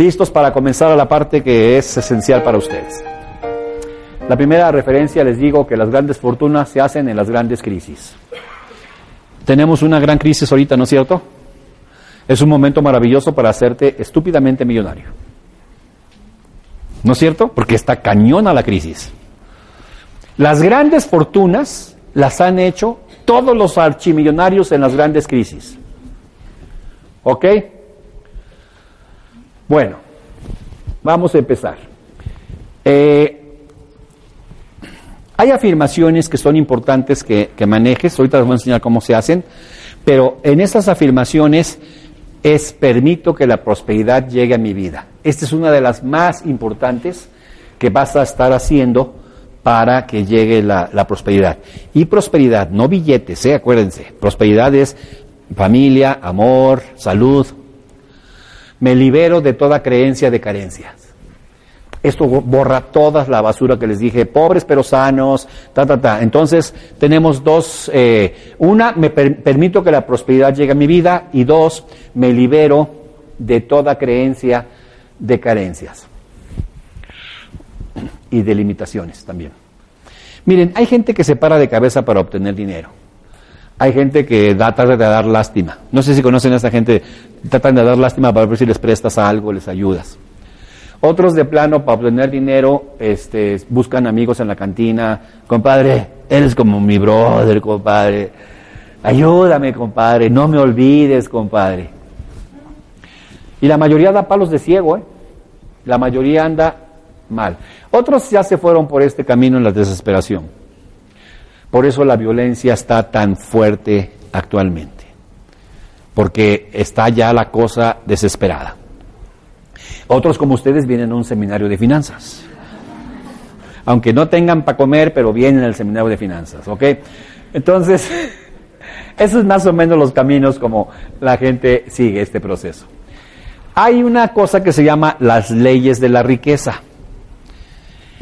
Listos para comenzar a la parte que es esencial para ustedes. La primera referencia les digo que las grandes fortunas se hacen en las grandes crisis. Tenemos una gran crisis ahorita, ¿no es cierto? Es un momento maravilloso para hacerte estúpidamente millonario. ¿No es cierto? Porque está cañona la crisis. Las grandes fortunas las han hecho todos los archimillonarios en las grandes crisis. ¿Ok? Bueno, vamos a empezar. Eh, hay afirmaciones que son importantes que, manejes, ahorita les voy a enseñar cómo se hacen, pero en esas afirmaciones es permito que la prosperidad llegue a mi vida. Esta es una de las más importantes que vas a estar haciendo para que llegue la, la prosperidad. Y prosperidad, no billetes, ¿eh? acuérdense. Prosperidad es familia, amor, salud, me libero de toda creencia de carencias. Esto borra toda la basura que les dije, pobres pero sanos, ta, ta, ta. Entonces tenemos dos, eh, una, me permito que la prosperidad llegue a mi vida y dos, me libero de toda creencia de carencias y de limitaciones también. Miren, hay gente que se para de cabeza para obtener dinero. Hay gente que da, trata de dar lástima. No sé si conocen a esa gente, tratan de dar lástima para ver si les prestas algo, les ayudas. Otros de plano, para obtener dinero, este, buscan amigos en la cantina. Compadre, eres como mi brother, compadre. Ayúdame, compadre. No me olvides, compadre. Y la mayoría da palos de ciego, ¿eh? La mayoría anda mal. Otros ya se fueron por este camino en la desesperación. Por eso la violencia está tan fuerte actualmente, porque está ya la cosa desesperada. Otros como ustedes vienen a un seminario de finanzas, aunque no tengan para comer, pero vienen al seminario de finanzas, ¿ok? Entonces, esos es más o menos los caminos como la gente sigue este proceso. Hay una cosa que se llama las leyes de la riqueza.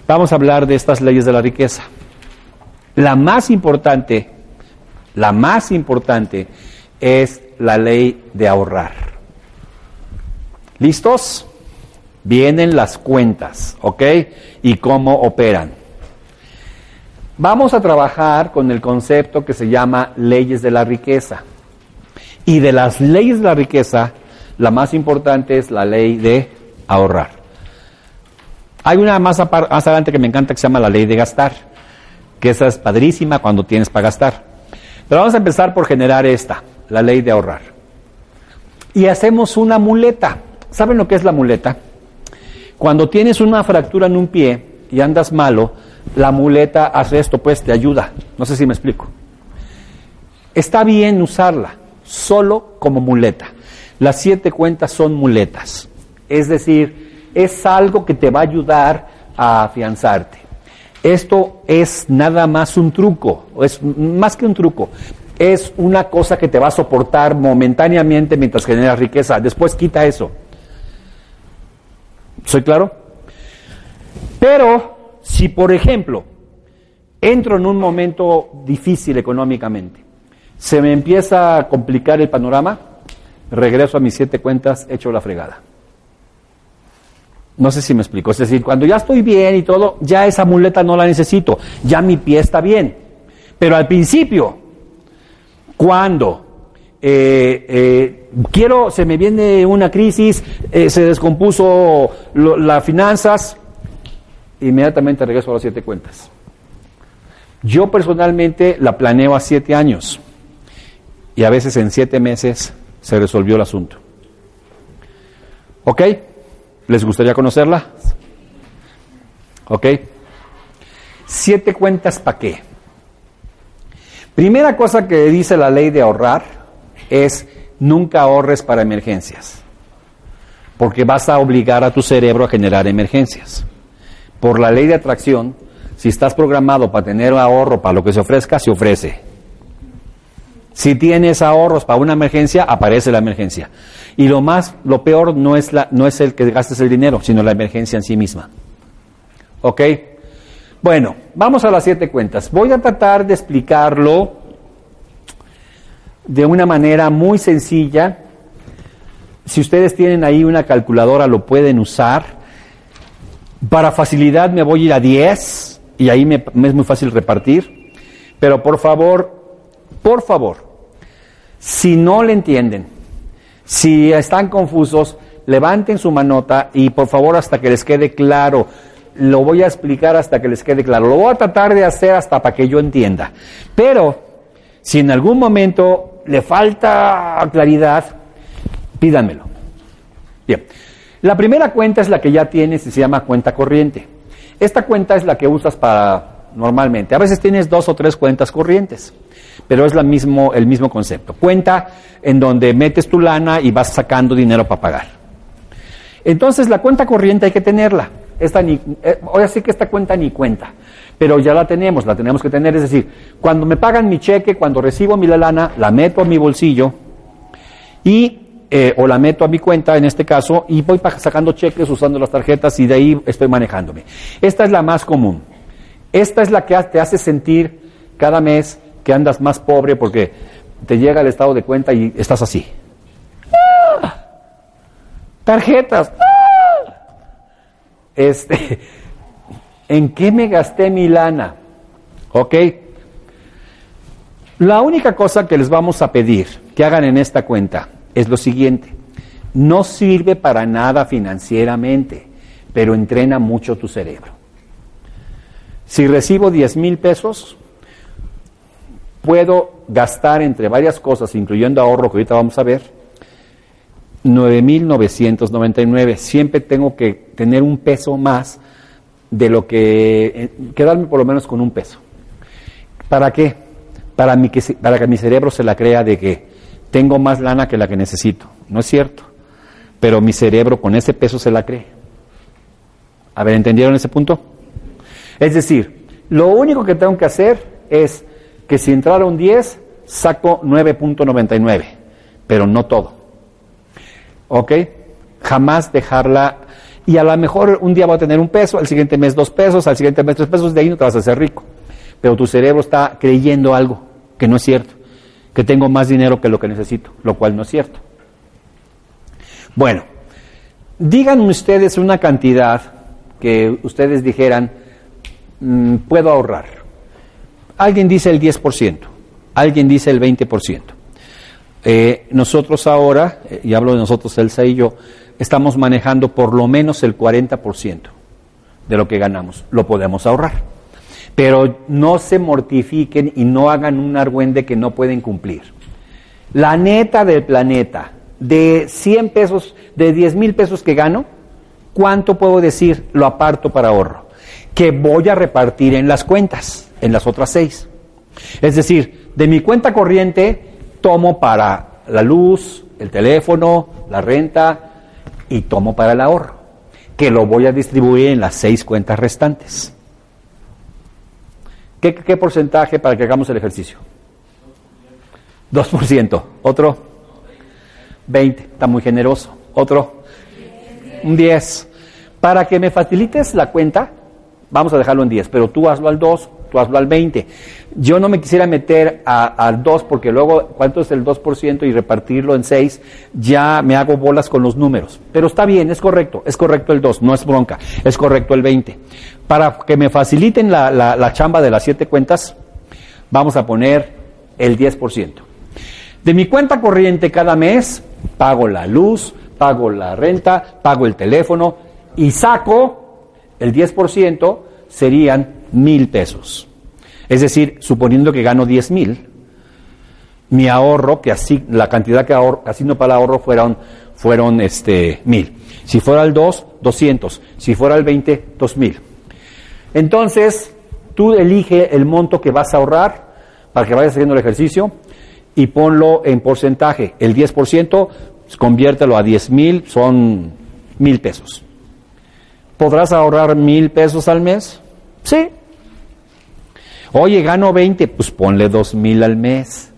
Vamos a hablar de estas leyes de la riqueza. La más importante, la más importante es la ley de ahorrar. ¿Listos? Vienen las cuentas, ¿ok? Y cómo operan. Vamos a trabajar con el concepto que se llama leyes de la riqueza. Y de las leyes de la riqueza, la más importante es la ley de ahorrar. Hay una más, más adelante que me encanta que se llama la ley de gastar que esa es padrísima cuando tienes para gastar. Pero vamos a empezar por generar esta, la ley de ahorrar. Y hacemos una muleta. ¿Saben lo que es la muleta? Cuando tienes una fractura en un pie y andas malo, la muleta hace esto, pues te ayuda. No sé si me explico. Está bien usarla, solo como muleta. Las siete cuentas son muletas. Es decir, es algo que te va a ayudar a afianzarte. Esto es nada más un truco, es más que un truco, es una cosa que te va a soportar momentáneamente mientras generas riqueza. Después quita eso. ¿Soy claro? Pero si, por ejemplo, entro en un momento difícil económicamente, se me empieza a complicar el panorama, regreso a mis siete cuentas, echo la fregada. No sé si me explico. Es decir, cuando ya estoy bien y todo, ya esa muleta no la necesito. Ya mi pie está bien. Pero al principio, cuando eh, eh, quiero, se me viene una crisis, eh, se descompuso las finanzas, inmediatamente regreso a las siete cuentas. Yo personalmente la planeo a siete años y a veces en siete meses se resolvió el asunto. ¿Ok? ¿Les gustaría conocerla? ¿Ok? Siete cuentas para qué. Primera cosa que dice la ley de ahorrar es nunca ahorres para emergencias, porque vas a obligar a tu cerebro a generar emergencias. Por la ley de atracción, si estás programado para tener ahorro para lo que se ofrezca, se ofrece. Si tienes ahorros para una emergencia, aparece la emergencia. Y lo más, lo peor no es, la, no es el que gastes el dinero, sino la emergencia en sí misma. ¿Ok? Bueno, vamos a las siete cuentas. Voy a tratar de explicarlo de una manera muy sencilla. Si ustedes tienen ahí una calculadora, lo pueden usar. Para facilidad me voy a ir a 10 y ahí me, me es muy fácil repartir. Pero por favor, por favor, si no le entienden, si están confusos, levanten su manota y por favor hasta que les quede claro lo voy a explicar hasta que les quede claro. Lo voy a tratar de hacer hasta para que yo entienda. Pero, si en algún momento le falta claridad, pídanmelo. Bien. La primera cuenta es la que ya tienes y se llama cuenta corriente. Esta cuenta es la que usas para normalmente. A veces tienes dos o tres cuentas corrientes, pero es la mismo, el mismo concepto. Cuenta en donde metes tu lana y vas sacando dinero para pagar. Entonces la cuenta corriente hay que tenerla. Esta ni, eh, ahora sí que esta cuenta ni cuenta, pero ya la tenemos, la tenemos que tener. Es decir, cuando me pagan mi cheque, cuando recibo mi lana, la meto a mi bolsillo y eh, o la meto a mi cuenta en este caso y voy sacando cheques usando las tarjetas y de ahí estoy manejándome. Esta es la más común. Esta es la que te hace sentir cada mes que andas más pobre porque te llega el estado de cuenta y estás así. ¡Ah! Tarjetas. Este, ¿En qué me gasté mi lana? ¿Ok? La única cosa que les vamos a pedir que hagan en esta cuenta es lo siguiente. No sirve para nada financieramente, pero entrena mucho tu cerebro. Si recibo 10 mil pesos, puedo gastar entre varias cosas, incluyendo ahorro, que ahorita vamos a ver, 9.999. Siempre tengo que tener un peso más de lo que, eh, quedarme por lo menos con un peso. ¿Para qué? Para, que mi cerebro se la crea de que tengo más lana que la que necesito. No es cierto. Pero mi cerebro con ese peso se la cree. A ver, ¿entendieron ese punto? Es decir, lo único que tengo que hacer es que si entrara un 10, saco 9.99, pero no todo. ¿Ok? Jamás dejarla. Y a lo mejor un día va a tener un peso, al siguiente mes dos pesos, al siguiente mes tres pesos, de ahí no te vas a hacer rico. Pero tu cerebro está creyendo algo que no es cierto, que tengo más dinero que lo que necesito, lo cual no es cierto. Bueno, díganme ustedes una cantidad que ustedes dijeran, mm, puedo ahorrar. Alguien dice el 10%, alguien dice el 20%. Eh, nosotros ahora, eh, y hablo de nosotros, Elsa y yo, estamos manejando por lo menos el 40% de lo que ganamos. Lo podemos ahorrar. Pero no se mortifiquen y no hagan un argüende que no pueden cumplir. La neta del planeta, de 100 pesos, de 10 mil pesos que gano, ¿cuánto puedo decir lo aparto para ahorro? Que voy a repartir en las cuentas, en las otras seis. Es decir, de mi cuenta corriente tomo para la luz, el teléfono, la renta y tomo para el ahorro, que lo voy a distribuir en las seis cuentas restantes. ¿Qué, porcentaje para que hagamos el ejercicio? 2%. ¿Otro? 20. Está muy generoso. ¿Otro? Un 10. Para que me facilites la cuenta, vamos a dejarlo en 10, pero tú hazlo al 2, tú hazlo al 20. Yo no me quisiera meter al 2 porque luego, ¿cuánto es el 2% y repartirlo en 6? Ya me hago bolas con los números. Pero está bien, es correcto, es correcto el 2, no es bronca, es correcto el 20. Para que me faciliten la, la chamba de las 7 cuentas, vamos a poner el 10%. De mi cuenta corriente cada mes, pago la luz, pago la renta, pago el teléfono y saco el 10%, serían mil pesos. Es decir, suponiendo que gano diez mil, mi ahorro, que así, la cantidad que ahorro, asigno para el ahorro fueron, fueron este, mil. Si fuera el 2, 200. Si fuera el 20, 2000. Entonces, tú elige el monto que vas a ahorrar. para que vayas haciendo el ejercicio y ponlo en porcentaje. El 10%, conviértelo a 10 mil, son mil pesos. ¿Podrás ahorrar mil pesos al mes? Sí. Oye, gano 20, pues ponle dos mil al mes.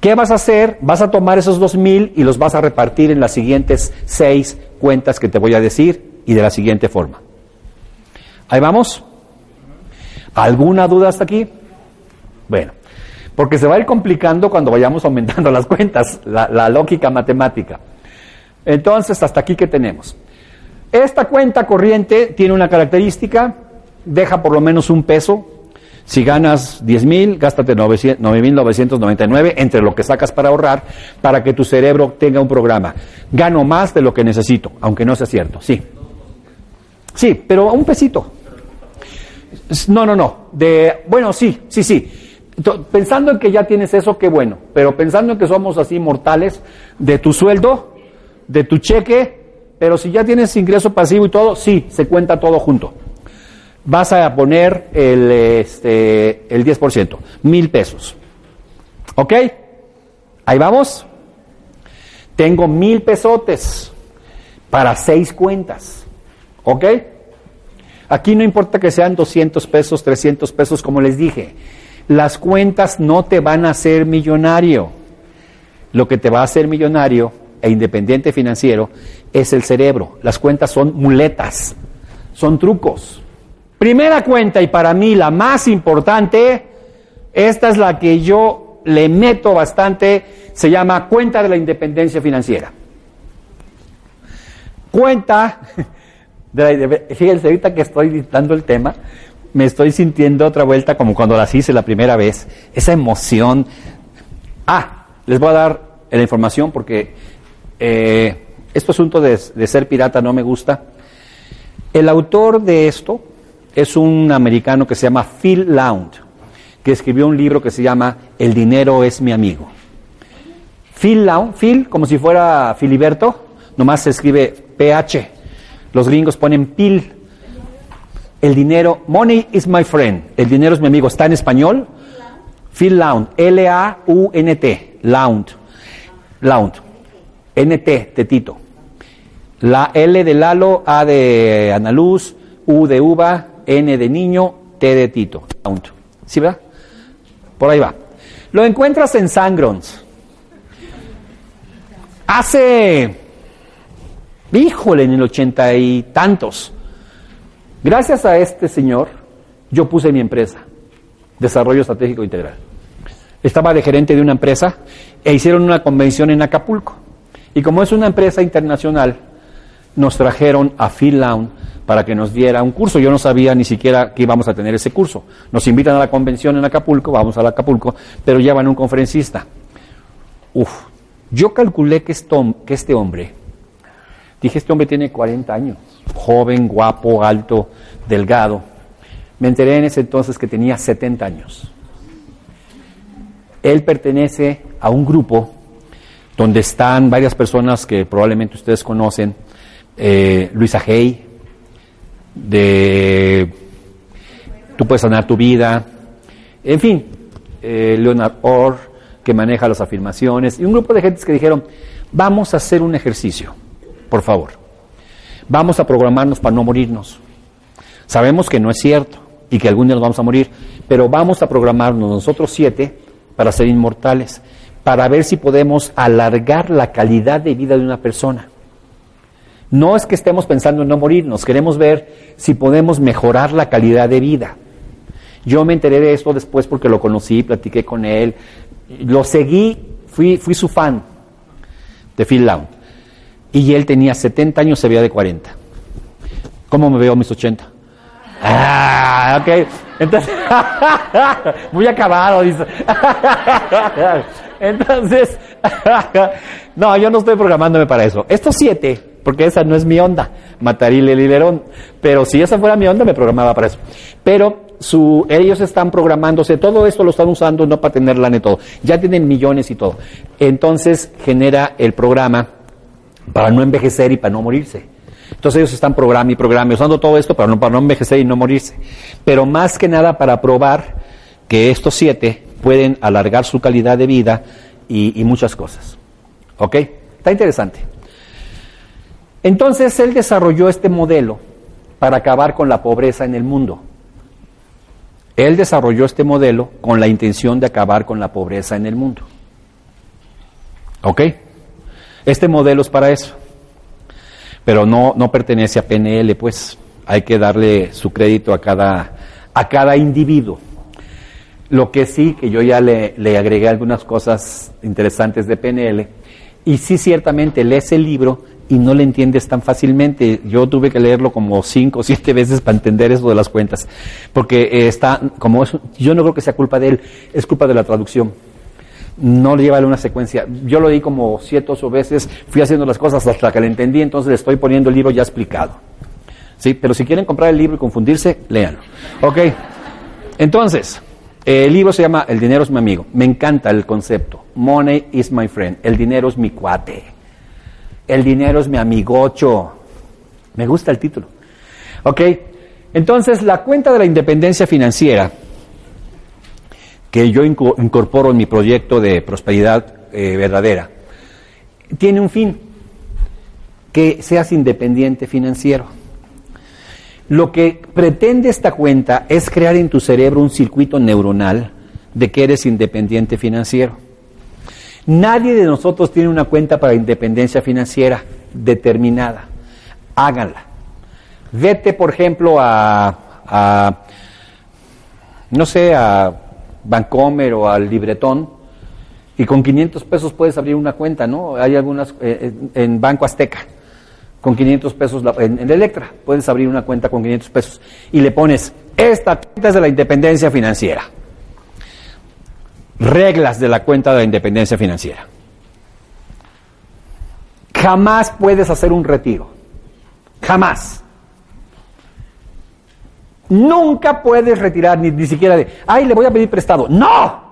¿Qué vas a hacer? Vas a tomar esos dos mil y los vas a repartir en las siguientes seis cuentas que te voy a decir y de la siguiente forma. Ahí vamos. ¿Alguna duda hasta aquí? Bueno, porque se va a ir complicando cuando vayamos aumentando las cuentas, la lógica matemática. Entonces, hasta aquí que tenemos. Esta cuenta corriente tiene una característica, deja por lo menos un peso. Si ganas 10 mil, gástate 9.999 entre lo que sacas para ahorrar, para que tu cerebro tenga un programa. Gano más de lo que necesito, aunque no sea cierto, sí. Sí, pero un pesito. No, no, no. De, bueno, sí, sí, sí. Pensando en que ya tienes eso, qué bueno. Pero pensando en que somos así mortales, de tu sueldo, de tu cheque, pero si ya tienes ingreso pasivo y todo, sí, se cuenta todo junto. Vas a poner el, este, el 10%, mil pesos. ¿Ok? Ahí vamos. Tengo mil pesotes para seis cuentas. ¿Ok? Aquí no importa que sean 200 pesos, 300 pesos, como les dije. Las cuentas no te van a hacer millonario. Lo que te va a hacer millonario e independiente financiero es el cerebro. Las cuentas son muletas, son trucos. Primera cuenta y para mí la más importante, esta es la que yo le meto bastante, se llama cuenta de la independencia financiera. Cuenta de la, fíjense, ahorita que estoy dando el tema, me estoy sintiendo otra vuelta como cuando las hice la primera vez, esa emoción. Ah, les voy a dar la información porque eh, este asunto de, ser pirata no me gusta. El autor de esto es un americano que se llama Phil Lound, que escribió un libro que se llama El dinero es mi amigo. Phil Lound, Phil como si fuera Filiberto, nomás se escribe PH. Los gringos ponen PIL. El dinero, money is my friend. El dinero es mi amigo. Está en español. Phil Lound, L-A-U-N-T, Lound. Lound. NT de Tito. La L de Lalo, A de Analuz, U de uva, N de niño, T de Tito. ¿Sí verdad? Por ahí va. Lo encuentras en Sangrons. Hace, híjole, en el ochenta y tantos. Gracias a este señor, yo puse mi empresa, Desarrollo Estratégico Integral. Estaba de gerente de una empresa e hicieron una convención en Acapulco. Y como es una empresa internacional, nos trajeron a Phil Lown para que nos diera un curso. Yo no sabía ni siquiera que íbamos a tener ese curso. Nos invitan a la convención en Acapulco, vamos a Acapulco, pero llevan un conferencista. Uf, yo calculé que, que este hombre, dije, este hombre tiene 40 años, joven, guapo, alto, delgado. Me enteré en ese entonces que tenía 70 años. Él pertenece a un grupo donde están varias personas que probablemente ustedes conocen, eh, Luisa Hay, de Tú puedes sanar tu vida, en fin, eh, Leonard Orr, que maneja las afirmaciones, y un grupo de gentes que dijeron, vamos a hacer un ejercicio, por favor, vamos a programarnos para no morirnos. Sabemos que no es cierto y que algún día nos vamos a morir, pero vamos a programarnos nosotros siete para ser inmortales para ver si podemos alargar la calidad de vida de una persona. No es que estemos pensando en no morirnos, queremos ver si podemos mejorar la calidad de vida. Yo me enteré de esto después porque lo conocí, platiqué con él, lo seguí, fui, fui su fan de Phil Lown. Y él tenía 70 años, se veía de 40. ¿Cómo me veo a mis 80? Ah, ok. Entonces, muy acabado, dice. Entonces, no, yo no estoy programándome para eso. Estos siete, porque esa no es mi onda, Mataril el Lilerón, pero si esa fuera mi onda, me programaba para eso. Pero su, ellos están programándose, todo esto lo están usando no para tener lana y todo, ya tienen millones y todo. Entonces genera el programa para no envejecer y para no morirse. Entonces ellos están programa y programa, usando todo esto para no, para no envejecer y no morirse. Pero más que nada para probar que estos siete pueden alargar su calidad de vida y, y muchas cosas. ¿Ok? Está interesante. Entonces él desarrolló este modelo para acabar con la pobreza en el mundo. Él desarrolló este modelo con la intención de acabar con la pobreza en el mundo. ¿Ok? Este modelo es para eso. Pero no, no pertenece a PNL, pues hay que darle su crédito a cada, a cada individuo. Lo que sí, que yo ya le, le agregué algunas cosas interesantes de PNL, y sí ciertamente lees el libro y no le entiendes tan fácilmente. Yo tuve que leerlo como cinco o siete veces para entender eso de las cuentas, porque eh, está, como es, yo no creo que sea culpa de él, es culpa de la traducción no le lleva una secuencia. Yo lo di como siete o veces, fui haciendo las cosas hasta que le entendí, entonces le estoy poniendo el libro ya explicado. ¿Sí? Pero si quieren comprar el libro y confundirse, léanlo. Ok. Entonces, el libro se llama El dinero es mi amigo. Me encanta el concepto. Money is my friend. El dinero es mi cuate. El dinero es mi amigocho. Me gusta el título. Ok. Entonces, la cuenta de la independencia financiera que yo incorporo en mi proyecto de prosperidad eh, verdadera, tiene un fin, que seas independiente financiero. Lo que pretende esta cuenta es crear en tu cerebro un circuito neuronal de que eres independiente financiero. Nadie de nosotros tiene una cuenta para independencia financiera determinada. Háganla. Vete, por ejemplo, a, no sé, a Bancomer o al Libretón, y con 500 pesos puedes abrir una cuenta, ¿no? Hay algunas eh, en Banco Azteca, con 500 pesos, en, en, Electra, puedes abrir una cuenta con 500 pesos y le pones, esta cuenta es de la independencia financiera. Reglas de la cuenta de la independencia financiera. Jamás puedes hacer un retiro. Jamás. Nunca puedes retirar ni, ni siquiera de, ay, le voy a pedir prestado. No.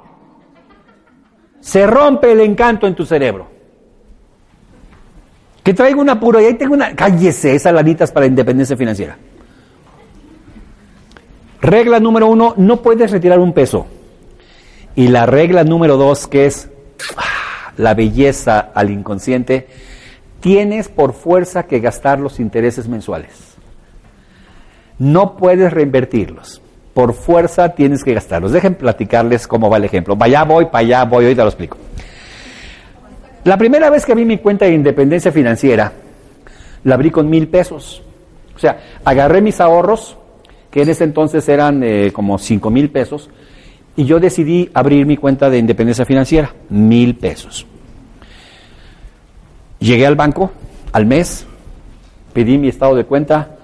Se rompe el encanto en tu cerebro. Que traigo una pura y ahí tengo una, cállese, esas lanitas para independencia financiera. Regla número uno, no puedes retirar un peso. Y la regla número dos, que es ah, la belleza al inconsciente, tienes por fuerza que gastar los intereses mensuales. No puedes reinvertirlos. Por fuerza tienes que gastarlos. Dejen platicarles cómo va el ejemplo. Vaya voy, para allá voy, ahorita lo explico. La primera vez que abrí mi cuenta de independencia financiera, la abrí con mil pesos. O sea, agarré mis ahorros, que en ese entonces eran eh, como cinco mil pesos, y yo decidí abrir mi cuenta de independencia financiera, mil pesos. Llegué al banco al mes, pedí mi estado de cuenta,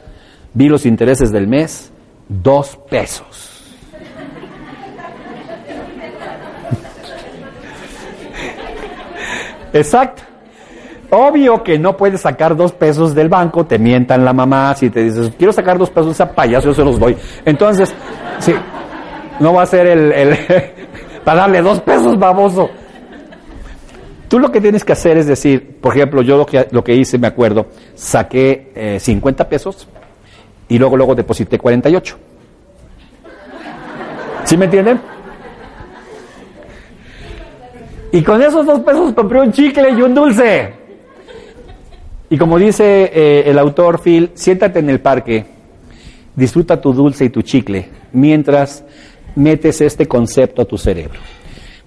Vi los intereses del mes, dos pesos. Exacto. Obvio que no puedes sacar dos pesos del banco, te mientan la mamá, si te dices, quiero sacar dos pesos, esa payaso, yo se los doy. Entonces, sí, no va a ser el, para darle dos pesos, baboso. Tú lo que tienes que hacer es decir, por ejemplo, yo lo que, lo que hice, me acuerdo, saqué eh, 50 pesos, y luego, luego deposité 48. ¿Sí me entienden? Y con esos dos pesos compré un chicle y un dulce. Y como dice eh, el autor Phil, siéntate en el parque, disfruta tu dulce y tu chicle, mientras metes este concepto a tu cerebro.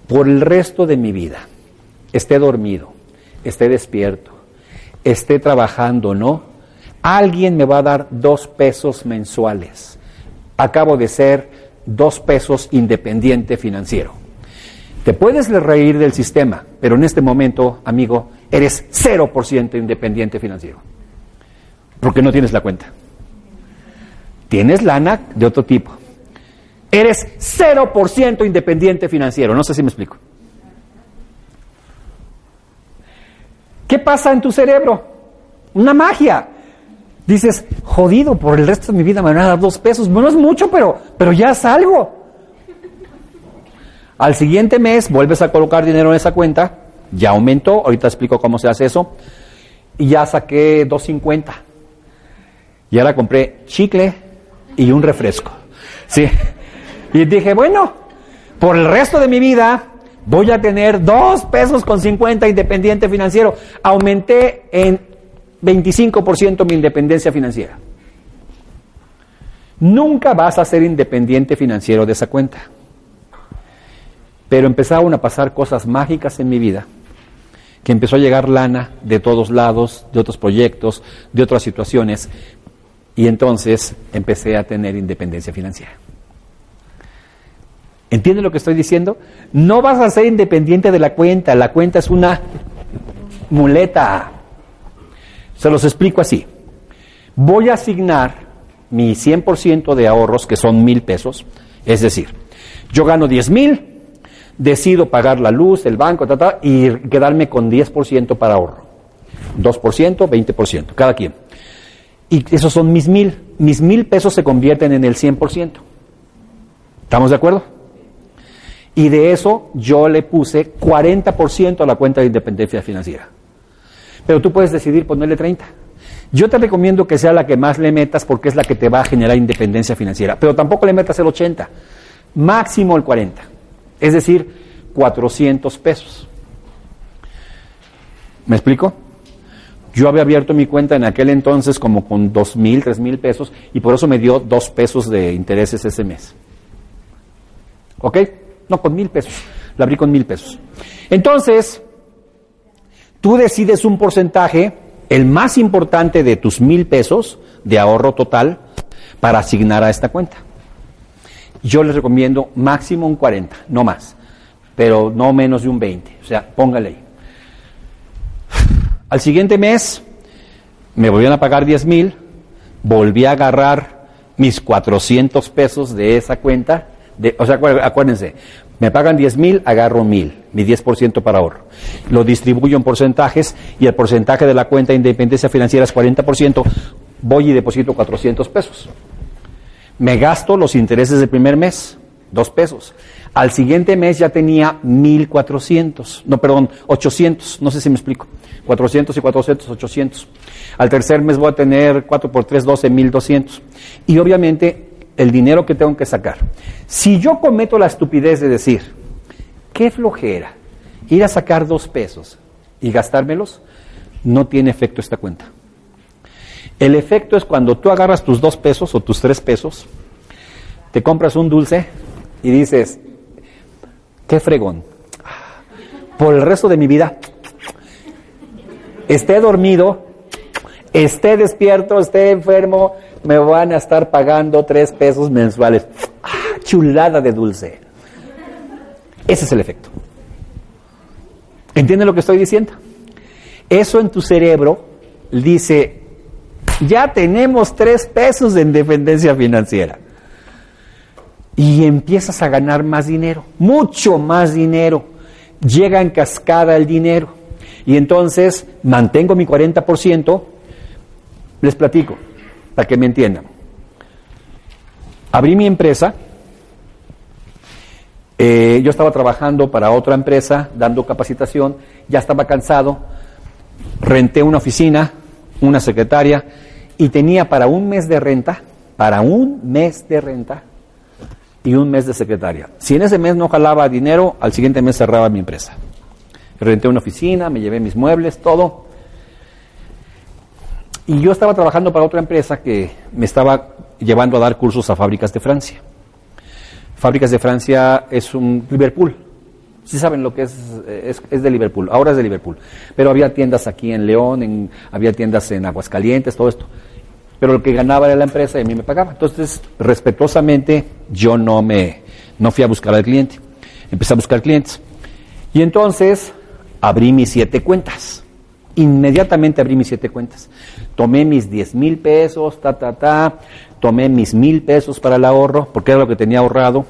Por el resto de mi vida, esté dormido, esté despierto, esté trabajando, ¿no? alguien me va a dar dos pesos mensuales. Acabo de ser dos pesos independiente financiero. Te puedes reír del sistema, pero en este momento, amigo, eres 0% independiente financiero. Porque no tienes la cuenta. Tienes lana de otro tipo. Eres 0% independiente financiero. No sé si me explico. ¿Qué pasa en tu cerebro? Una magia dices, jodido, por el resto de mi vida me van a dar dos pesos. Bueno, es mucho, pero, pero ya es algo. Al siguiente mes vuelves a colocar dinero en esa cuenta, ya aumentó, ahorita explico cómo se hace eso, y ya saqué 2.50. Y ahora compré chicle y un refresco. Sí. Y dije, bueno, Por el resto de mi vida voy a tener dos pesos con 50 independiente financiero. Aumenté en 25% mi independencia financiera. Nunca vas a ser independiente financiero de esa cuenta. Pero empezaron a pasar cosas mágicas en mi vida, que empezó a llegar lana de todos lados, de otros proyectos, de otras situaciones, y entonces empecé a tener independencia financiera. ¿Entiende lo que estoy diciendo? No vas a ser independiente de la cuenta, la cuenta es una muleta. Se los explico así. Voy a asignar mi 100% de ahorros, que son mil pesos, es decir, yo gano 10 mil, decido pagar la luz, el banco, y quedarme con 10% para ahorro. 2%, 20%, cada quien. Y esos son mis mil. Mis mil pesos se convierten en el 100%. ¿Estamos de acuerdo? Y de eso yo le puse 40% a la cuenta de independencia financiera. Pero tú puedes decidir ponerle 30. Yo te recomiendo que sea la que más le metas porque es la que te va a generar independencia financiera. Pero tampoco le metas el 80. Máximo el 40. Es decir, 400 pesos. ¿Me explico? Yo había abierto mi cuenta en aquel entonces como con dos mil, tres mil pesos y por eso me dio dos pesos de intereses ese mes. ¿Ok? No, con mil pesos. La abrí con mil pesos. Entonces, tú decides un porcentaje, el más importante de tus mil pesos de ahorro total, para asignar a esta cuenta. Yo les recomiendo máximo un 40, no más, pero no menos de un 20. O sea, póngale ahí. Al siguiente mes me volvían a pagar 10 mil, volví a agarrar mis 400 pesos de esa cuenta, de, o sea, acuérdense, me pagan 10 mil, agarro mil, mi 10% para ahorro. Lo distribuyo en porcentajes y el porcentaje de la cuenta de independencia financiera es 40%, voy y deposito 400 pesos. Me gasto los intereses del primer mes, dos pesos. Al siguiente mes ya tenía 1.400, no, perdón, 800, no sé si me explico. 400 y 400, 800. Al tercer mes voy a tener 4 por 3, 12, 1.200. Y obviamente el dinero que tengo que sacar. Si yo cometo la estupidez de decir, qué flojera, ir a sacar dos pesos y gastármelos, no tiene efecto esta cuenta. El efecto es cuando tú agarras tus dos pesos o tus tres pesos, te compras un dulce y dices, qué fregón. Por el resto de mi vida, esté dormido, esté despierto, esté enfermo, me van a estar pagando tres pesos mensuales. ¡Ah, chulada de dulce! Ese es el efecto. ¿Entiendes lo que estoy diciendo? Eso en tu cerebro dice, ya tenemos tres pesos de independencia financiera y empiezas a ganar más dinero, mucho más dinero. Llega en cascada el dinero. Y entonces mantengo mi 40%, les platico, para que me entiendan. Abrí mi empresa, eh, yo estaba trabajando para otra empresa, dando capacitación, ya estaba cansado, renté una oficina, una secretaria, y tenía para un mes de renta, para un mes de renta, y un mes de secretaria. Si en ese mes no jalaba dinero, al siguiente mes cerraba mi empresa. Renté una oficina, me llevé mis muebles, todo. Y yo estaba trabajando para otra empresa que me estaba llevando a dar cursos a fábricas de Francia. Fábricas de Francia es un Liverpool. Sí saben lo que es, es, de Liverpool, ahora es de Liverpool. Pero había tiendas aquí en León, en, había tiendas en Aguascalientes, todo esto pero lo que ganaba era la empresa y a mí me pagaba. Entonces, respetuosamente, yo no me, no fui a buscar al cliente. Empecé a buscar clientes. Y entonces, abrí mis siete cuentas. Inmediatamente abrí mis siete cuentas. Tomé mis diez mil pesos, ta, ta, ta. Tomé mis mil pesos para el ahorro, porque era lo que tenía ahorrado.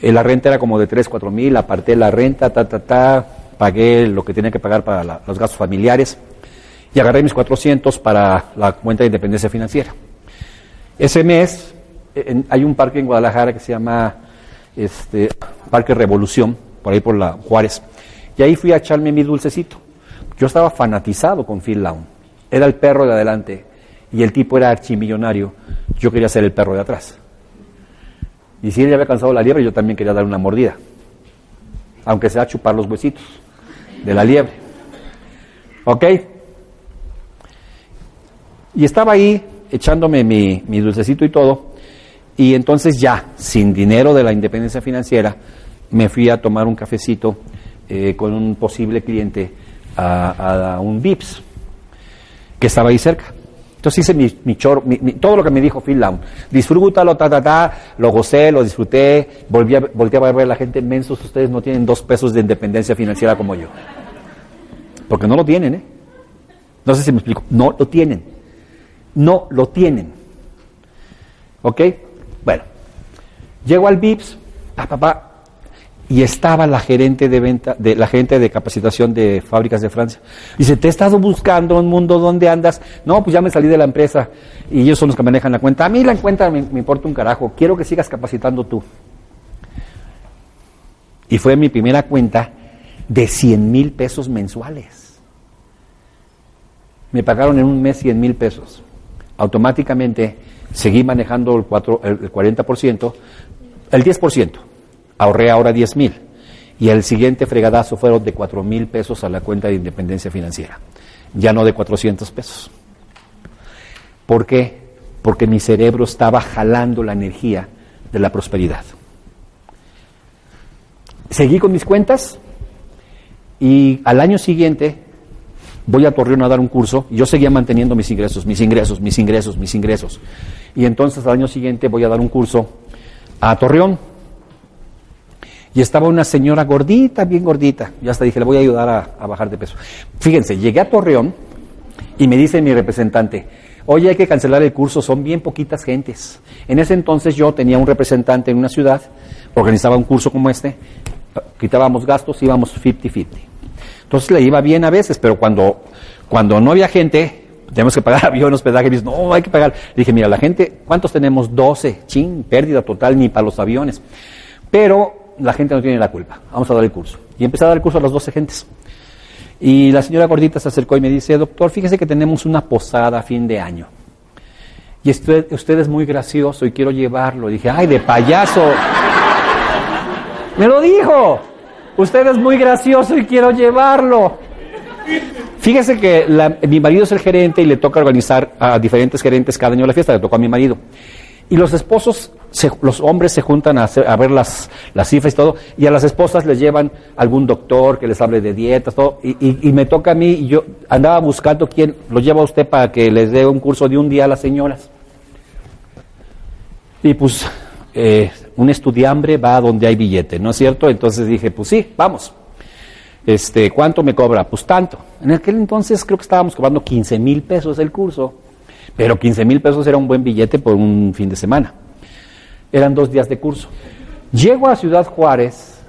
Eh, la renta era como de tres, cuatro mil. Aparté la renta, ta, ta, ta. Pagué lo que tenía que pagar para los gastos familiares y agarré mis 400 para la cuenta de independencia financiera. Ese mes hay un parque en Guadalajara que se llama este, Parque Revolución, por ahí por la Juárez, y ahí fui a echarme mi dulcecito. Yo estaba fanatizado con Phil Lawn. Era el perro de adelante y el tipo era archimillonario. Yo quería ser el perro de atrás. Y si él ya había cansado la liebre, yo también quería dar una mordida. Aunque sea chupar los huesitos de la liebre. ¿Ok? Y estaba ahí echándome mi, dulcecito y todo. Y entonces ya, sin dinero de la independencia financiera, me fui a tomar un cafecito eh, con un posible cliente a, a un VIPS que estaba ahí cerca. Entonces hice mi, mi mi, todo lo que me dijo Phil Lown. Disfrútalo, ta, ta, ta, lo gocé, lo disfruté, volví a, a ver a la gente, mensos, ustedes no tienen dos pesos de independencia financiera como yo. Porque no lo tienen, ¿eh? No sé si me explico, no lo tienen. No lo tienen. ¿Ok? Bueno, llego al VIPS, pa, pa, pa, y estaba la gerente de venta, de la gerente de capacitación de fábricas de Francia. Dice, te he estado buscando un mundo donde andas. No, pues ya me salí de la empresa y ellos son los que manejan la cuenta. A mí la cuenta me, importa un carajo. Quiero que sigas capacitando tú. Y fue mi primera cuenta de 100 mil pesos mensuales. Me pagaron en un mes 100 mil pesos. Automáticamente seguí manejando el, 4, el 40%, el 10% ahorré ahora 10 mil. Y el siguiente fregadazo fueron de 4 mil pesos a la cuenta de independencia financiera, ya no de 400 pesos. ¿Por qué? Porque mi cerebro estaba jalando la energía de la prosperidad. Seguí con mis cuentas y al año siguiente voy a Torreón a dar un curso yo seguía manteniendo mis ingresos, mis ingresos, mis ingresos, mis ingresos. Y entonces al año siguiente voy a dar un curso a Torreón y estaba una señora gordita, bien gordita. Yo hasta dije, le voy a ayudar a, bajar de peso. Fíjense, llegué a Torreón y me dice mi representante, oye, hay que cancelar el curso, son bien poquitas gentes. En ese entonces yo tenía un representante en una ciudad, organizaba un curso como este, quitábamos gastos, íbamos 50-50. Entonces le iba bien a veces, pero cuando, cuando no había gente, tenemos que pagar avión, hospedaje, dice, no, hay que pagar. Dije, mira, la gente, ¿cuántos tenemos? 12, chin, pérdida total, ni para los aviones. Pero la gente no tiene la culpa. Vamos a dar el curso. Y empecé a dar el curso a las 12 gentes. Y la señora gordita se acercó y me dice, doctor, fíjese que tenemos una posada a fin de año. Y usted, es muy gracioso y quiero llevarlo. Y dije, ay, de payaso. me lo dijo. Usted es muy gracioso y quiero llevarlo. Fíjese que mi marido es el gerente y le toca organizar a diferentes gerentes cada año la fiesta. Le tocó a mi marido. Y los esposos, se, los hombres se juntan a, hacer, a ver las, las, cifras y todo, y a las esposas les llevan algún doctor que les hable de dietas, todo, y, me toca a mí, y yo andaba buscando quién lo lleva a usted para que les dé un curso de un día a las señoras. Y pues, eh, un estudiambre va donde hay billete, ¿no es cierto? Entonces dije, pues sí, vamos. Este, ¿cuánto me cobra? Pues tanto. En aquel entonces creo que estábamos cobrando 15 mil pesos el curso. Pero 15 mil pesos era un buen billete por un fin de semana. Eran dos días de curso. Llego a Ciudad Juárez,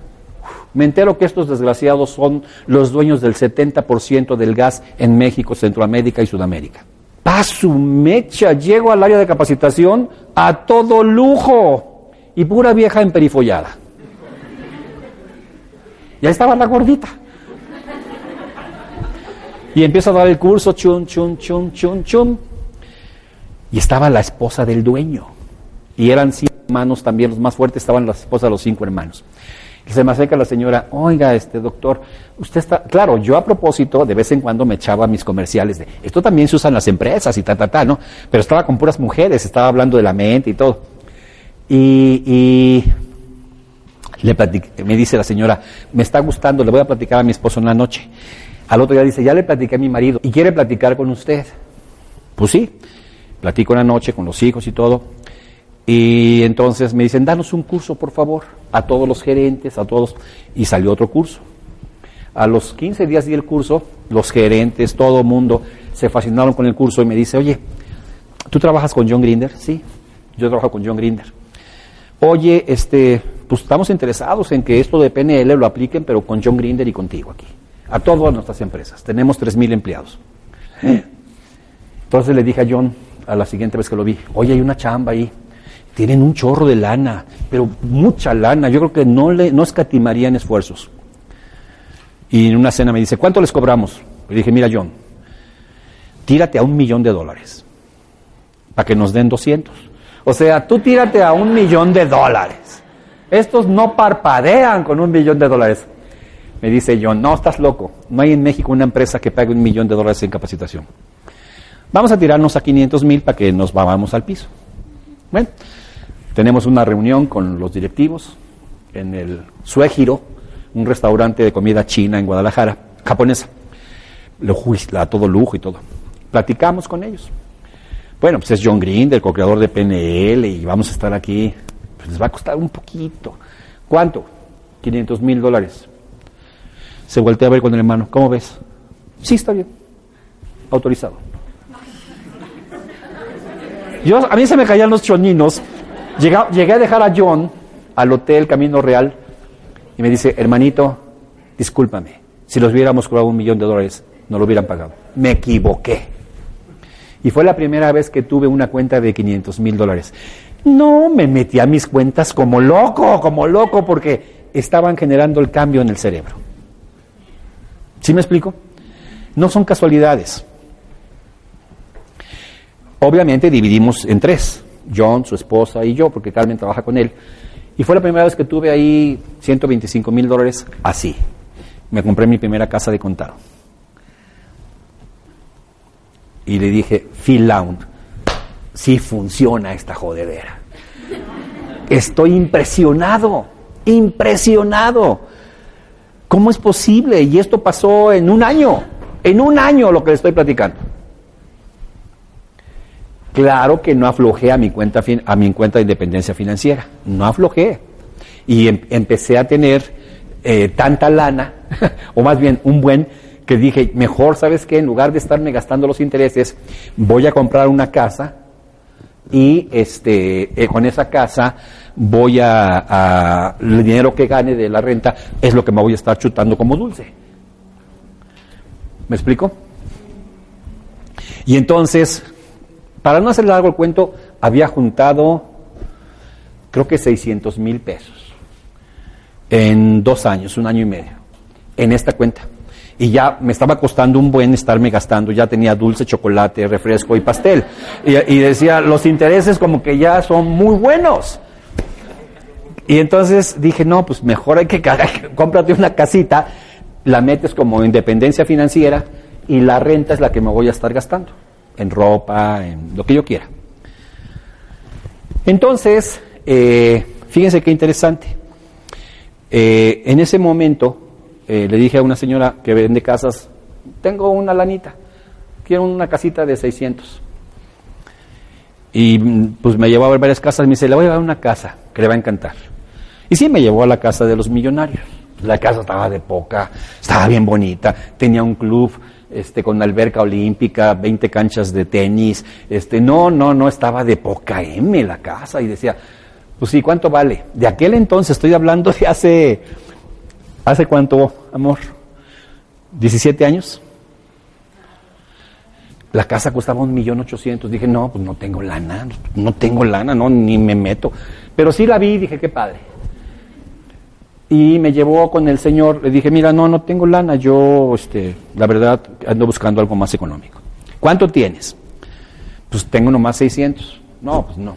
me entero que estos desgraciados son los dueños del 70% del gas en México, Centroamérica y Sudamérica. Paso mecha, llego al área de capacitación a todo lujo y pura vieja emperifollada. Ya estaba la gordita. Y empiezo a dar el curso, chun, chun, chun, chun, chun. Y estaba la esposa del dueño. Y eran hermanos también, los más fuertes estaban las esposas de los cinco hermanos. Y se me acerca la señora, oiga, este doctor, usted está, claro, yo a propósito de vez en cuando me echaba mis comerciales de, esto también se usa en las empresas y ta, ta, ta, ¿no? Pero estaba con puras mujeres, estaba hablando de la mente y todo. Y, y le me dice la señora, me está gustando, le voy a platicar a mi esposo en la noche. Al otro día dice, ya le platiqué a mi marido y quiere platicar con usted. Pues sí, platico una noche con los hijos y todo. Y entonces me dicen, danos un curso, por favor, a todos los gerentes, a todos. Y salió otro curso. A los 15 días di el curso, los gerentes, todo mundo se fascinaron con el curso y me dice, oye, ¿tú trabajas con John Grinder? Sí, yo trabajo con John Grinder. Oye, este, pues estamos interesados en que esto de PNL lo apliquen, pero con John Grinder y contigo aquí. A todas nuestras empresas. Tenemos 3.000 empleados. Entonces le dije a John, a la siguiente vez que lo vi, oye, hay una chamba ahí, tienen un chorro de lana, pero mucha lana, yo creo que no, le, no escatimarían esfuerzos. Y en una cena me dice, ¿cuánto les cobramos? Le dije, mira John, tírate a un millón de dólares, para que nos den 200. O sea, tú tírate a un millón de dólares. Estos no parpadean con un millón de dólares. Me dice John, no, estás loco. No hay en México una empresa que pague un millón de dólares en capacitación. Vamos a tirarnos a 500 mil para que nos vayamos al piso. Bueno, tenemos una reunión con los directivos en el Suegiro, un restaurante de comida china en Guadalajara, japonesa. A todo lujo y todo. Platicamos con ellos. Bueno, pues es John Green, del co-creador de PNL, y vamos a estar aquí. Pues les va a costar un poquito. ¿Cuánto? 500 mil dólares. Se voltea a ver con el hermano. ¿Cómo ves? Sí, está bien. Autorizado. Yo, a mí se me caían los choninos. Llegué, a dejar a John al hotel Camino Real y me dice, hermanito, discúlpame, si los hubiéramos cobrado un millón de dólares, no lo hubieran pagado. Me equivoqué. Y fue la primera vez que tuve una cuenta de 500 mil dólares. No, me metí a mis cuentas como loco, como loco, porque estaban generando el cambio en el cerebro. ¿Sí me explico? No son casualidades. Obviamente dividimos en tres, John, su esposa y yo, porque Carmen trabaja con él. Y fue la primera vez que tuve ahí 125 mil dólares así. Me compré mi primera casa de contado. Y le dije, Phil Lound, sí funciona esta jodedera. Estoy impresionado, impresionado. ¿Cómo es posible? Y esto pasó en un año, en un año lo que le estoy platicando. Claro que no aflojé a mi cuenta, a mi cuenta de independencia financiera, no aflojé. Y em, empecé a tener eh, tanta lana, o más bien un buen, que dije, mejor, ¿sabes qué? En lugar de estarme gastando los intereses, voy a comprar una casa y este, eh, con esa casa voy a, a, el dinero que gane de la renta es lo que me voy a estar chutando como dulce. ¿Me explico? Y entonces para no hacer largo el cuento, había juntado, creo que 600 mil pesos en dos años, un año y medio, en esta cuenta. Y ya me estaba costando un buen estarme gastando, ya tenía dulce, chocolate, refresco y pastel. Y, decía, los intereses como que ya son muy buenos. Y entonces dije, no, pues mejor hay que, cómprate una casita, la metes como independencia financiera y la renta es la que me voy a estar gastando en ropa, en lo que yo quiera. Entonces, eh, fíjense qué interesante. Eh, en ese momento eh, le dije a una señora que vende casas, tengo una lanita, quiero una casita de 600. Y pues me llevó a ver varias casas, me dice, le voy a dar una casa que le va a encantar. Y sí, me llevó a la casa de los millonarios. La casa estaba de poca, estaba bien bonita, tenía un club, este, con alberca olímpica, 20 canchas de tenis, este, no, no, no, estaba de poca M la casa y decía, pues sí, ¿cuánto vale? De aquel entonces, estoy hablando de hace, ¿hace cuánto, amor? ¿17 años? La casa costaba un millón ochocientos. Dije, no, pues no tengo lana, no tengo lana, no, ni me meto. Pero sí la vi y dije, qué padre y me llevó con el señor, le dije, mira, no, no tengo lana, yo, este, la verdad, ando buscando algo más económico. ¿Cuánto tienes? Pues tengo nomás 600. No, pues no.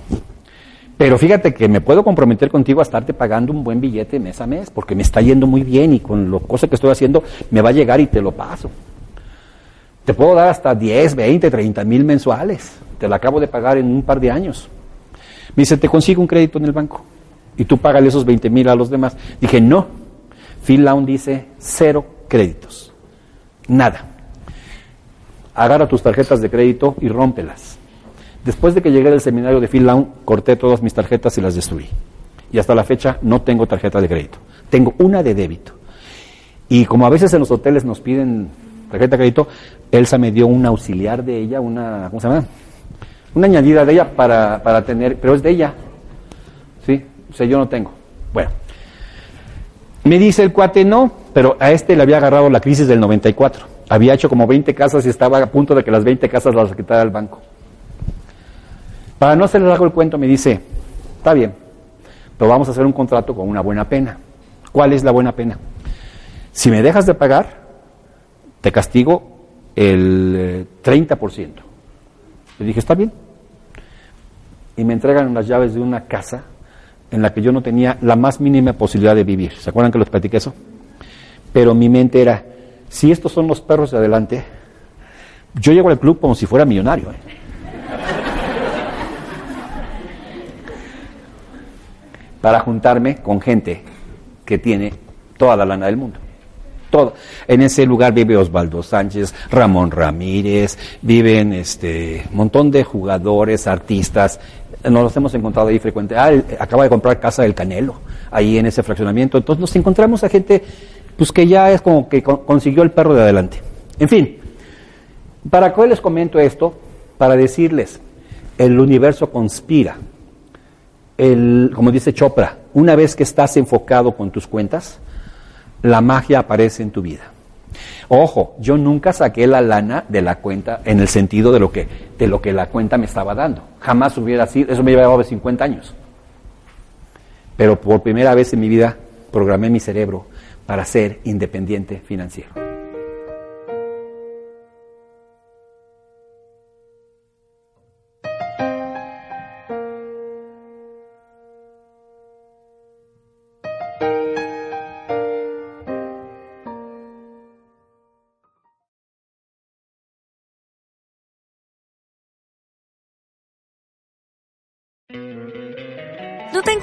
Pero fíjate que me puedo comprometer contigo a estarte pagando un buen billete mes a mes, porque me está yendo muy bien y con lo cosa que estoy haciendo me va a llegar y te lo paso. Te puedo dar hasta 10, 20, 30 mil mensuales. Te lo acabo de pagar en un par de años. Me dice, te consigo un crédito en el banco y tú págale esos 20 mil a los demás. Dije, no. Phil Lown dice cero créditos. Nada. Agarra tus tarjetas de crédito y rómpelas. Después de que llegué del seminario de Phil Lown, corté todas mis tarjetas y las destruí. Y hasta la fecha no tengo tarjeta de crédito. Tengo una de débito. Y como a veces en los hoteles nos piden tarjeta de crédito, Elsa me dio un auxiliar de ella, una, ¿cómo se llama? Una añadida de ella para, para tener, pero es de ella. O sea, yo no tengo. Bueno. Me dice el cuate, no, pero a este le había agarrado la crisis del 94. Había hecho como 20 casas y estaba a punto de que las 20 casas las quitara el banco. Para no hacerle hago el cuento, me dice, está bien, pero vamos a hacer un contrato con una buena pena. ¿Cuál es la buena pena? Si me dejas de pagar, te castigo el 30%. Eh, le dije, está bien. y me entregan las llaves de una casa en la que yo no tenía la más mínima posibilidad de vivir. ¿Se acuerdan que les platiqué eso? Pero mi mente era, si estos son los perros de adelante, yo llego al club como si fuera millonario. ¿eh? Para juntarme con gente que tiene toda la lana del mundo. Todo. En ese lugar vive Osvaldo Sánchez, Ramón Ramírez, viven este montón de jugadores, artistas. Nos los hemos encontrado ahí frecuente. Ah, acaba de comprar casa del Canelo, ahí en ese fraccionamiento. Entonces nos encontramos a gente pues que ya es como que consiguió el perro de adelante. En fin, ¿para qué les comento esto? Para decirles, el universo conspira. El, como dice Chopra, una vez que estás enfocado con tus cuentas, la magia aparece en tu vida. Ojo, yo nunca saqué la lana de la cuenta en el sentido de lo que, de lo que la cuenta me estaba dando. Jamás hubiera sido, eso me llevaba 50 años. Pero por primera vez en mi vida programé mi cerebro para ser independiente financiero.